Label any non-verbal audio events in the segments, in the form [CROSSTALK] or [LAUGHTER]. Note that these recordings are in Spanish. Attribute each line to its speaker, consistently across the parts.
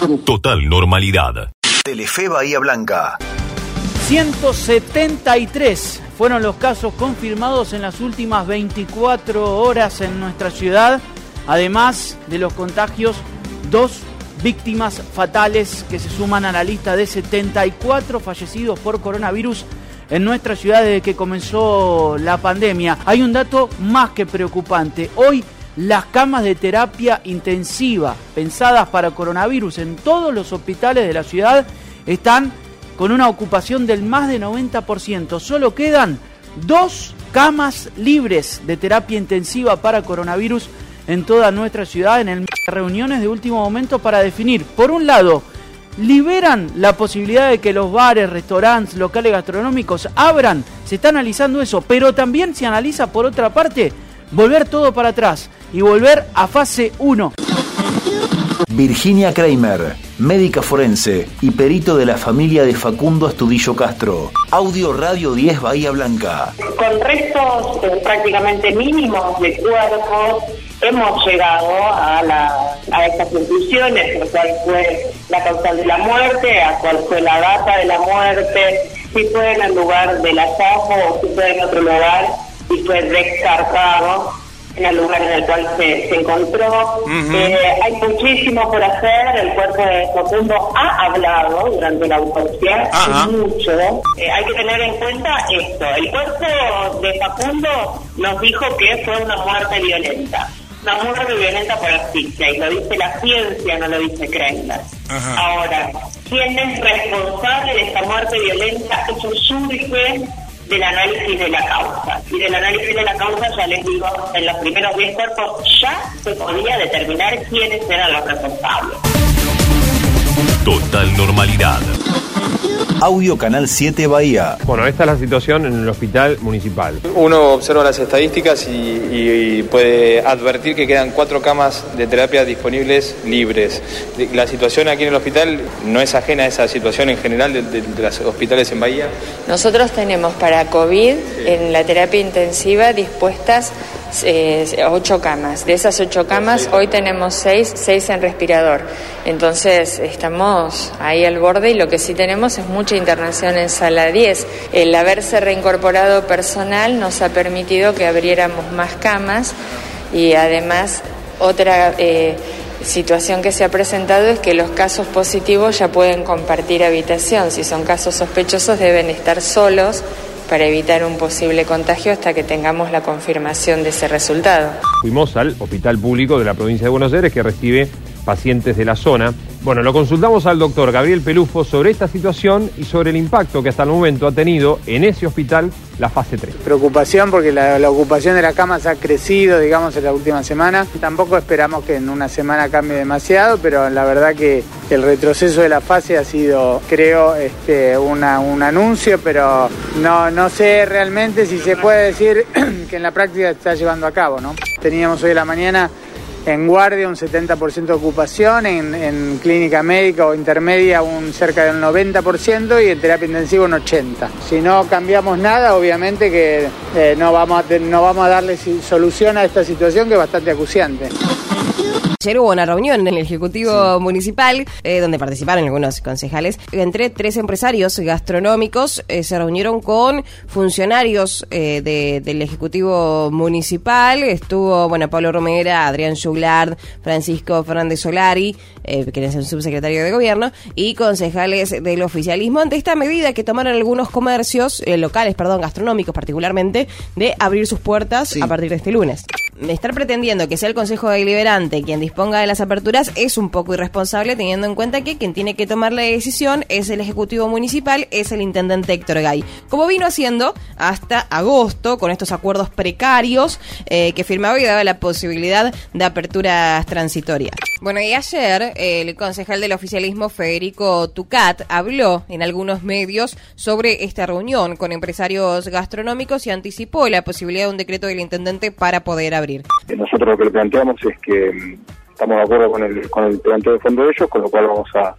Speaker 1: Total normalidad.
Speaker 2: Telefe Bahía Blanca.
Speaker 3: 173 fueron los casos confirmados en las últimas 24 horas en nuestra ciudad. Además de los contagios, dos víctimas fatales que se suman a la lista de 74 fallecidos por coronavirus en nuestra ciudad desde que comenzó la pandemia. Hay un dato más que preocupante. Hoy las camas de terapia intensiva pensadas para coronavirus en todos los hospitales de la ciudad están con una ocupación del más de 90%. Solo quedan dos camas libres de terapia intensiva para coronavirus en toda nuestra ciudad en reuniones de último momento para definir, por un lado, liberan la posibilidad de que los bares, restaurantes, locales gastronómicos abran, se está analizando eso, pero también se analiza por otra parte volver todo para atrás y volver a fase 1.
Speaker 2: Virginia Kramer, médica forense y perito de la familia de Facundo Astudillo Castro. Audio Radio 10 Bahía Blanca.
Speaker 4: Con restos eh, prácticamente mínimos de cuerpos hemos llegado a, a estas conclusiones, cuál fue la causal de la muerte, a cuál fue la data de la muerte, si fue en el lugar del hallazgo o si fue en otro lugar y fue descartado en el lugar en el cual se, encontró. Eh, hay muchísimo por hacer, el cuerpo de Facundo ha hablado durante la autopsia, mucho. Eh, hay que tener en cuenta esto, el cuerpo de Facundo nos dijo que fue una muerte violenta. Una muerte violenta por asfixia, y lo dice la ciencia, no lo dice Kreindler. Ahora, ¿quién es responsable de esta muerte violenta? Eso surge del análisis de la causa. Y del análisis de la causa, ya les digo, en los primeros 10 cuerpos ya se podía determinar quiénes eran los responsables.
Speaker 1: Total normalidad.
Speaker 2: Audio Canal 7 Bahía.
Speaker 5: Bueno, esta es la situación en el hospital municipal.
Speaker 6: Uno observa las estadísticas y, puede advertir que quedan cuatro camas de terapia disponibles libres. La situación aquí en el hospital no es ajena a esa situación en general de, los hospitales en Bahía.
Speaker 7: Nosotros tenemos para COVID en la terapia intensiva dispuestas eh, ocho camas. De esas ocho camas, hoy tenemos seis, seis en respirador. Entonces, estamos ahí al borde y lo que sí tenemos es mucha internación en sala 10. El haberse reincorporado personal nos ha permitido que abriéramos más camas y además otra... Eh, situación que se ha presentado es que los casos positivos ya pueden compartir habitación. Si son casos sospechosos deben estar solos para evitar un posible contagio hasta que tengamos la confirmación de ese resultado.
Speaker 5: Fuimos al Hospital Público de la Provincia de Buenos Aires que recibe pacientes de la zona. Bueno, lo consultamos al doctor Gabriel Pelufo sobre esta situación y sobre el impacto que hasta el momento ha tenido en ese hospital la fase 3.
Speaker 8: Preocupación porque la, ocupación de las camas ha crecido, digamos, en la última semana. Tampoco esperamos que en una semana cambie demasiado, pero la verdad que el retroceso de la fase ha sido, creo, este, un anuncio, pero no, no sé realmente si se puede decir [CLEARS THROAT] que en la práctica está llevando a cabo, ¿no? Teníamos hoy en la mañana en guardia un 70% de ocupación, en, clínica médica o intermedia un cerca del 90% y en terapia intensiva un 80%. Si no cambiamos nada, obviamente que eh, no, vamos a, no vamos a darle solución a esta situación que es bastante acuciante.
Speaker 9: Ayer hubo una reunión en el Ejecutivo Municipal eh, donde participaron algunos concejales. Entre tres empresarios gastronómicos eh, se reunieron con funcionarios eh, del Ejecutivo Municipal. Estuvo, bueno, Pablo Romera, Adrián Juglard, Francisco Fernández Solari, que es el subsecretario de Gobierno, y concejales del oficialismo ante esta medida que tomaron algunos comercios locales, perdón, gastronómicos particularmente, de abrir sus puertas a partir de este lunes estar pretendiendo que sea el Consejo Deliberante quien disponga de las aperturas es un poco irresponsable teniendo en cuenta que quien tiene que tomar la decisión es el Ejecutivo Municipal, es el Intendente Héctor Gay. Como vino haciendo hasta agosto con estos acuerdos precarios eh, que firmaba y daba la posibilidad de aperturas transitorias. Bueno, y ayer el concejal del oficialismo Federico Tucat habló en algunos medios sobre esta reunión con empresarios gastronómicos y anticipó la posibilidad de un decreto del intendente para poder abrir.
Speaker 10: Nosotros lo que le planteamos es que mm, estamos de acuerdo con el, con el planteo de fondo de ellos, con lo cual vamos a,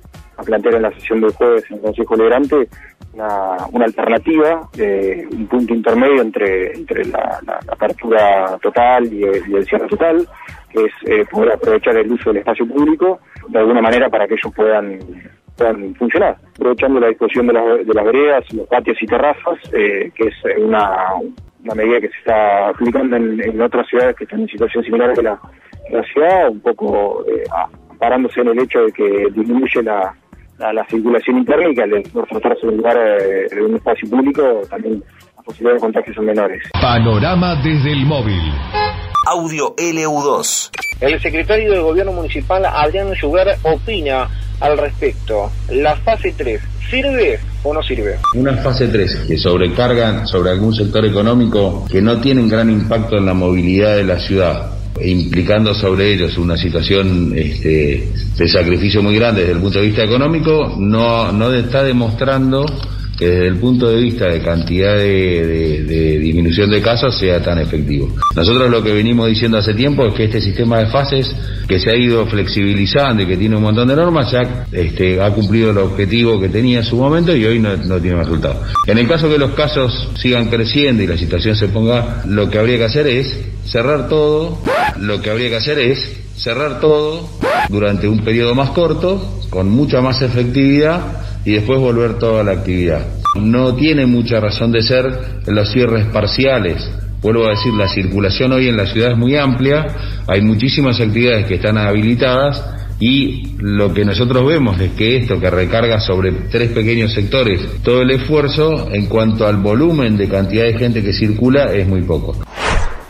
Speaker 10: plantear en la sesión del jueves en el Consejo Liberante una, una alternativa, eh, un punto intermedio entre, entre la, la- la apertura total y el, y el cierre total, que es eh, poder aprovechar el uso del espacio público de alguna manera para que ellos puedan funcionar, aprovechando la disposición de las, de las veredas, los patios y terrazas, eh, que es una, una medida que se está aplicando en, en otras ciudades que están en situación similar a la, la ciudad, un poco eh, parándose en el hecho de que disminuye la, la, la circulación interna y que al tratarse de un lugar eh, de un espacio público también las posibilidades de contagio son menores.
Speaker 2: Panorama desde el móvil. Audio LU2.
Speaker 11: El secretario de Gobierno Municipal, Adrián Sugar, opina al respecto. ¿La fase 3 sirve o no sirve?
Speaker 12: Una fase 3 que sobrecargan sobre algún sector económico que no tienen gran impacto en la movilidad de la ciudad, implicando sobre ellos una situación este, de sacrificio muy grande desde el punto de vista económico, no, no está demostrando que desde el punto de vista de cantidad de, disminución de casos sea tan efectivo. Nosotros lo que venimos diciendo hace tiempo es que este sistema de fases que se ha ido flexibilizando y que tiene un montón de normas ya este, ha cumplido el objetivo que tenía en su momento y hoy no, tiene resultado. En el caso que los casos sigan creciendo y la situación se ponga, lo que habría que hacer es cerrar todo, lo que habría que hacer es cerrar todo durante un periodo más corto, con mucha más efectividad y después volver toda la actividad. No tiene mucha razón de ser los cierres parciales. Vuelvo a decir, la circulación hoy en la ciudad es muy amplia, hay muchísimas actividades que están habilitadas y lo que nosotros vemos es que esto que recarga sobre tres pequeños sectores todo el esfuerzo en cuanto al volumen de cantidad de gente que circula es muy poco.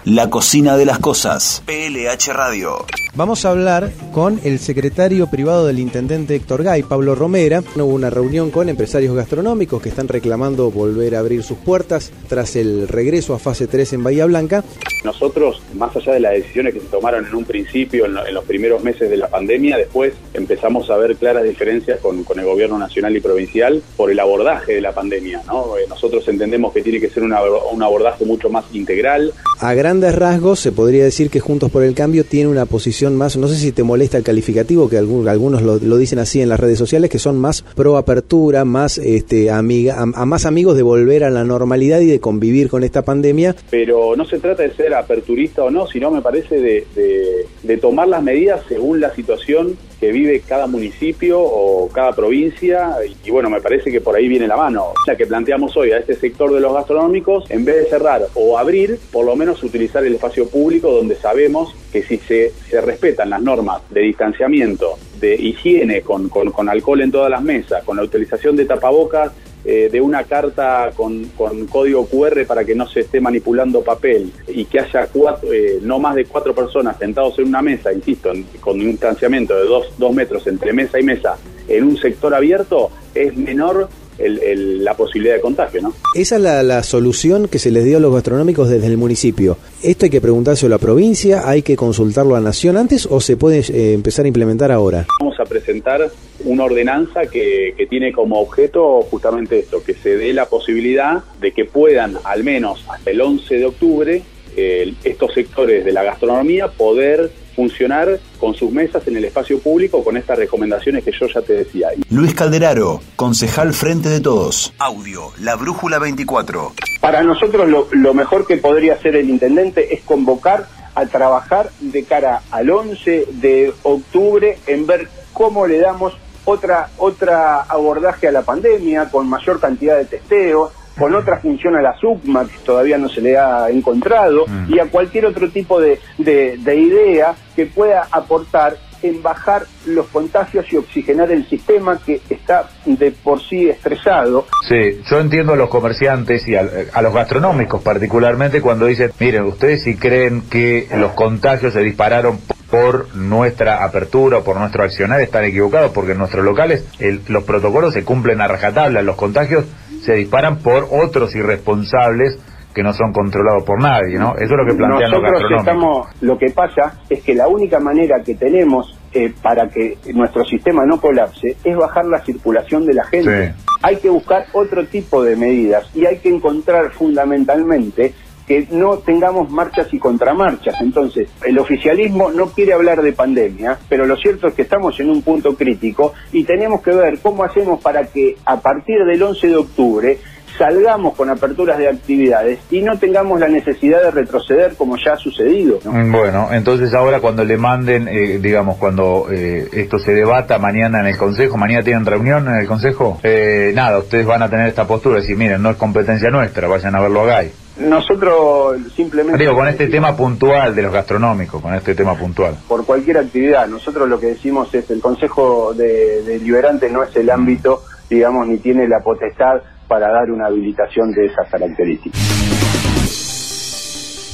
Speaker 2: La cocina de las cosas. PLH Radio.
Speaker 13: Vamos a hablar con el secretario privado del intendente Héctor Gay, Pablo Romera. Hubo una reunión con empresarios gastronómicos que están reclamando volver a abrir sus puertas tras el regreso a fase 3 en Bahía Blanca.
Speaker 14: Nosotros, más allá de las decisiones que se tomaron en un principio, en, lo- en los primeros meses de la pandemia, después empezamos a ver claras diferencias con, con el gobierno nacional y provincial por el abordaje de la pandemia. ¿no? Eh, Nosotros entendemos que tiene que ser una- un abordaje mucho más integral.
Speaker 13: A grandes rasgos se podría decir que Juntos por el Cambio tiene una posición más, no sé si te molesta el calificativo, que algunos lo, lo dicen así en las redes sociales, que son más pro apertura, más este, amiga, a, más amigos de volver a la normalidad y de convivir con esta pandemia.
Speaker 14: Pero no se trata de ser aperturista o no, sino me parece de, de- de tomar las medidas según la situación que vive cada municipio o cada provincia y, y bueno, me parece que por ahí viene la mano. La que planteamos hoy a este sector de los gastronómicos, en vez de cerrar o abrir, por lo menos utilizar el espacio público donde sabemos que si se, se respetan las normas de distanciamiento, de higiene con, con, con alcohol en todas las mesas, con la utilización de tapabocas, eh, de una carta con, con código QR para que no se esté manipulando papel y que haya cuatro, eh, no más de cuatro personas sentados en una mesa, insisto, en- con un distanciamiento de dos, dos metros entre mesa y mesa en un sector abierto, es menor el- el- la posibilidad de contagio, ¿no?
Speaker 13: Esa es la, la solución que se les dio a los gastronómicos desde el municipio. ¿Esto hay que preguntárselo a la provincia? ¿Hay que consultarlo a Nación antes o se puede eh, empezar a implementar ahora?
Speaker 14: Vamos a presentar una ordenanza que, que tiene como objeto justamente esto, que se dé la posibilidad de que puedan, al menos hasta el 11 de octubre, eh, estos sectores de la gastronomía poder funcionar con sus mesas en el espacio público con estas recomendaciones que yo ya te decía.
Speaker 2: Luis Calderaro, concejal Frente de Todos. Audio, La Brújula 24.
Speaker 15: Para nosotros lo, lo mejor que podría hacer el intendente es convocar a trabajar de cara al 11 de octubre en ver cómo le damos otra otra abordaje a la pandemia con mayor cantidad de testeos, con otra función a la SUCMA que todavía no se le ha encontrado y a cualquier otro tipo de, de- de idea que pueda aportar en bajar los contagios y oxigenar el sistema que está de por sí estresado.
Speaker 16: Sí, yo entiendo a los comerciantes y a, a los gastronómicos particularmente cuando dicen, miren, ustedes si creen que los contagios se dispararon por nuestra apertura o por nuestro accionar están equivocados porque en nuestros locales el- los protocolos se cumplen a rajatabla, los contagios se disparan por otros irresponsables que no son controlados por nadie, ¿no? Eso es lo que plantean los
Speaker 15: Nosotros estamos, lo que pasa es que la única manera que tenemos eh, para que nuestro sistema no colapse es bajar la circulación de la gente. Hay que buscar otro tipo de medidas y hay que encontrar fundamentalmente que no tengamos marchas y contramarchas. Entonces, el oficialismo no quiere hablar de pandemia, pero lo cierto es que estamos en un punto crítico y tenemos que ver cómo hacemos para que a partir del 11 de octubre salgamos con aperturas de actividades y no tengamos la necesidad de retroceder como ya ha sucedido. ¿no?
Speaker 8: Mm, Bueno, entonces ahora cuando le manden, eh, digamos, cuando eh, esto se debata mañana en el Consejo, mañana tienen reunión en el Consejo, eh, nada, ustedes van a tener esta postura, decir, miren, no es competencia nuestra, vayan a verlo a GAI.
Speaker 15: Nosotros simplemente...
Speaker 8: Digo, con este tema puntual de los gastronómicos, con este tema puntual.
Speaker 15: por cualquier actividad. Nosotros lo que decimos es el Consejo de, Deliberante no es el ámbito, digamos, ni tiene la potestad para dar una habilitación de esas características.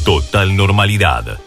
Speaker 1: Total normalidad.